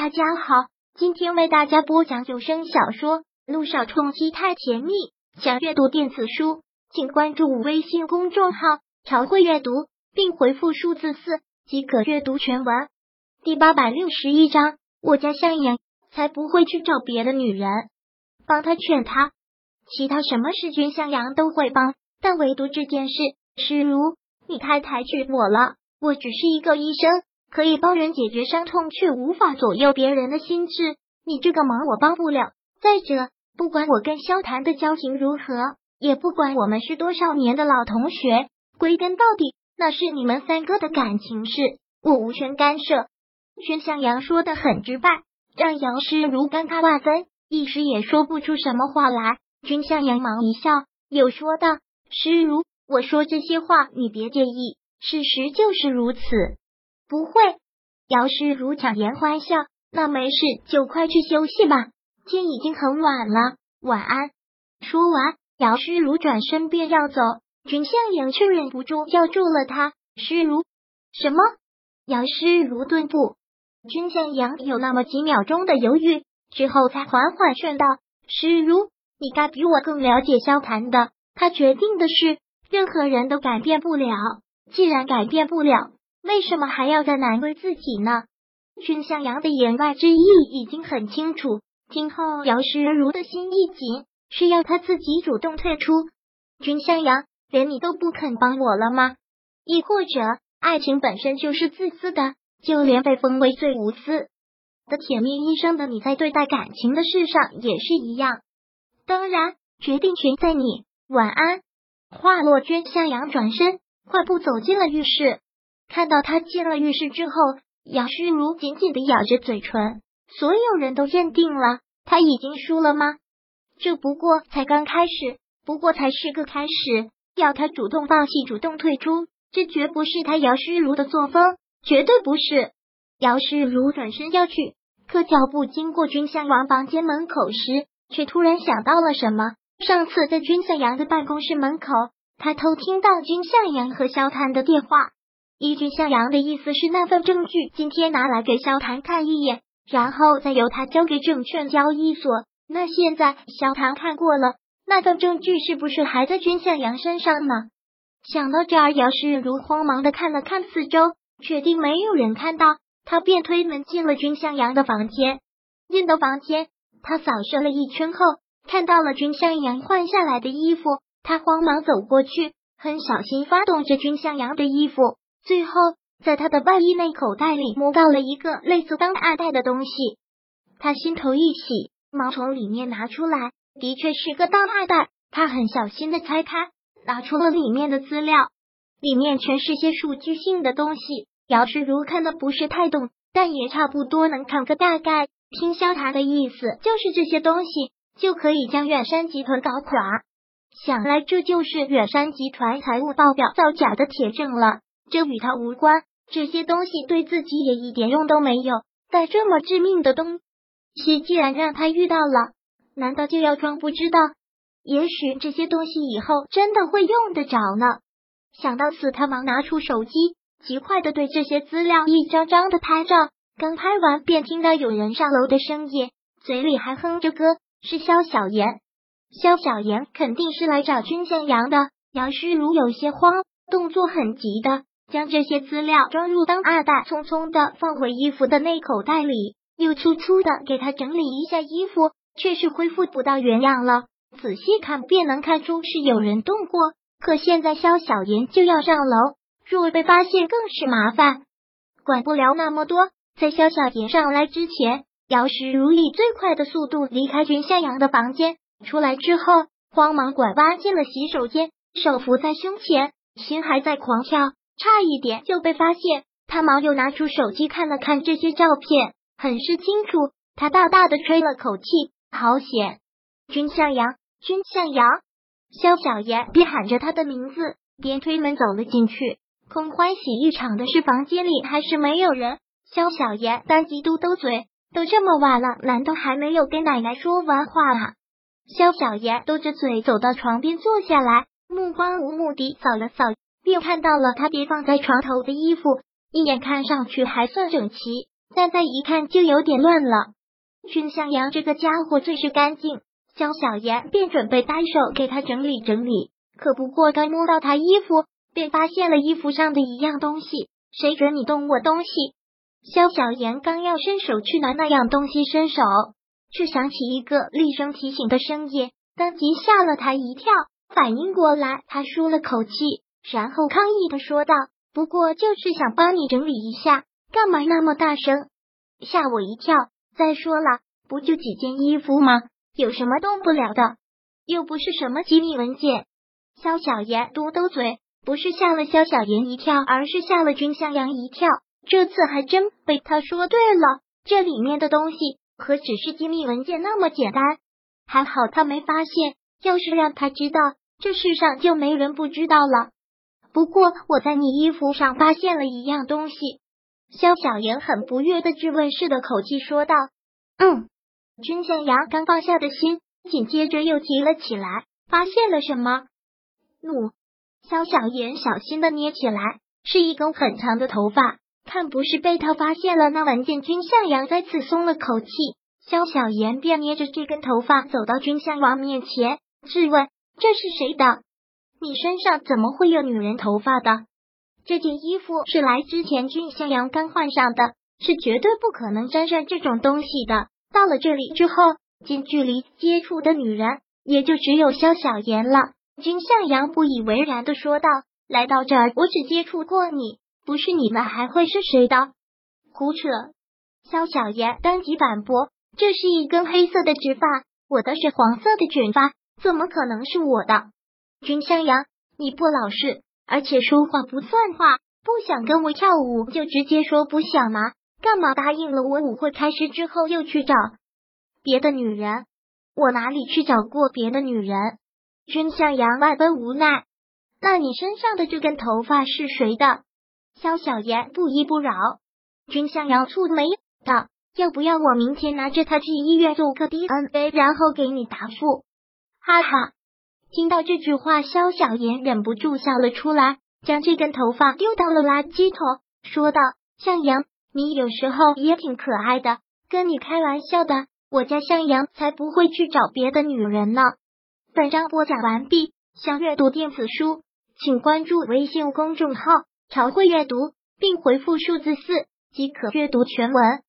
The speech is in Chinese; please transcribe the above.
大家好，今天为大家播讲有声小说《路上冲击太甜蜜》。想阅读电子书，请关注微信公众号“朝会阅读”，并回复数字四即可阅读全文。第八百六十一章，我家向阳才不会去找别的女人，帮他劝他。其他什么事君向阳都会帮，但唯独这件事，诗如你太抬举我了。我只是一个医生。可以帮人解决伤痛，却无法左右别人的心智。你这个忙我帮不了。再者，不管我跟萧谈的交情如何，也不管我们是多少年的老同学，归根到底，那是你们三个的感情事，我无权干涉。君向阳说的很直白，让杨诗如尴尬万分，一时也说不出什么话来。君向阳忙一笑，又说道：“诗如，我说这些话你别介意，事实就是如此。”不会，姚诗如强颜欢笑。那没事，就快去休息吧，天已经很晚了，晚安。说完，姚诗如转身便要走，君向阳却忍不住叫住了他。诗如，什么？姚诗如顿步，君向阳有那么几秒钟的犹豫，之后才缓缓劝道：“诗如，你该比我更了解萧谈的，他决定的事，任何人都改变不了。既然改变不了。”为什么还要再难为自己呢？君向阳的言外之意已经很清楚，今后姚诗如的心一紧，是要他自己主动退出。君向阳，连你都不肯帮我了吗？亦或者，爱情本身就是自私的？就连被封为最无私的甜蜜医生的你，在对待感情的事上也是一样。当然，决定权在你。晚安。话落，君向阳转身，快步走进了浴室。看到他进了浴室之后，杨诗如紧紧的咬着嘴唇。所有人都认定了他已经输了吗？这不过才刚开始，不过才是个开始。要他主动放弃、主动退出，这绝不是他姚诗如的作风，绝对不是。姚诗如转身要去，可脚步经过君向阳房间门口时，却突然想到了什么。上次在君向阳的办公室门口，他偷听到君向阳和萧谈的电话。依君向阳的意思是，那份证据今天拿来给萧谈看一眼，然后再由他交给证券交易所。那现在萧谈看过了，那份证据是不是还在君向阳身上呢？想到这儿，姚世如慌忙的看了看四周，确定没有人看到，他便推门进了君向阳的房间。进到房间，他扫视了一圈后，看到了君向阳换下来的衣服，他慌忙走过去，很小心发动着君向阳的衣服。最后，在他的外衣内口袋里摸到了一个类似当二袋的东西，他心头一喜，忙从里面拿出来，的确是个当二袋。他很小心的拆开，拿出了里面的资料，里面全是些数据性的东西。姚世如看的不是太懂，但也差不多能看个大概。听萧谈的意思，就是这些东西就可以将远山集团搞垮。想来这就是远山集团财务报表造假的铁证了。这与他无关，这些东西对自己也一点用都没有。但这么致命的东西，既然让他遇到了，难道就要装不知道？也许这些东西以后真的会用得着呢。想到此，他忙拿出手机，极快的对这些资料一张张的拍照。刚拍完，便听到有人上楼的声音，嘴里还哼着歌，是萧小言。萧小言肯定是来找君向阳的。杨诗如有些慌，动作很急的。将这些资料装入当二袋，匆匆的放回衣服的内口袋里，又粗粗的给他整理一下衣服，却是恢复不到原样了。仔细看便能看出是有人动过，可现在肖小妍就要上楼，若被发现更是麻烦。管不了那么多，在肖小妍上来之前，姚石如以最快的速度离开君向阳的房间，出来之后慌忙拐弯进了洗手间，手扶在胸前，心还在狂跳。差一点就被发现，他忙又拿出手机看了看这些照片，很是清楚。他大大的吹了口气，好险！君向阳，君向阳，萧小爷边喊着他的名字，边推门走了进去。空欢喜一场的是房间里还是没有人？萧小爷当即嘟嘟嘴，都这么晚了，难道还没有跟奶奶说完话啊？萧小爷嘟着嘴走到床边坐下来，目光无目的扫了扫。便看到了他叠放在床头的衣服，一眼看上去还算整齐，但再一看就有点乱了。君向阳这个家伙最是干净，萧小言便准备单手给他整理整理，可不过刚摸到他衣服，便发现了衣服上的一样东西。谁准你动我东西？萧小言刚要伸手去拿那样东西，伸手却响起一个厉声提醒的声音，当即吓了他一跳。反应过来，他舒了口气，然后抗议的说道：“不过就是想帮你整理一下，干嘛那么大声，吓我一跳？再说了，不就几件衣服吗？有什么动不了的？又不是什么机密文件。”萧小言嘟嘟嘴，不是吓了萧小言一跳，而是吓了君向阳一跳。这次还真被他说对了，这里面的东西何止是机密文件那么简单？还好他没发现，要是让他知道。这世上就没人不知道了。不过我在你衣服上发现了一样东西。萧小言很不悦的质问似的口气说道：“嗯。”君向阳刚放下的心，紧接着又提了起来。发现了什么？怒。萧小言小心的捏起来，是一根很长的头发。看不是被他发现了那文件，君向阳再次松了口气。萧小言便捏着这根头发走到君向阳面前，质问。这是谁的？你身上怎么会有女人头发的？这件衣服是来之前君向阳刚换上的，是绝对不可能沾上这种东西的。到了这里之后，近距离接触的女人也就只有萧小妍了。君向阳不以为然的说道：“来到这儿，我只接触过你，不是你们还会是谁的？胡扯！”萧小妍当即反驳：“这是一根黑色的直发，我的是黄色的卷发。”怎么可能是我的？君向阳，你不老实，而且说话不算话。不想跟我跳舞，就直接说不想吗？干嘛答应了我舞会开始之后又去找别的女人？我哪里去找过别的女人？君向阳万分无奈。那你身上的这根头发是谁的？萧小言不依不饶。君向阳蹙眉道：“要不要我明天拿着它去医院做个 DNA，然后给你答复？”哈哈，听到这句话，萧小言忍不住笑了出来，将这根头发丢到了垃圾桶，说道：“向阳，你有时候也挺可爱的，跟你开玩笑的。我家向阳才不会去找别的女人呢。”本章播讲完毕，想阅读电子书，请关注微信公众号“朝会阅读”，并回复数字四即可阅读全文。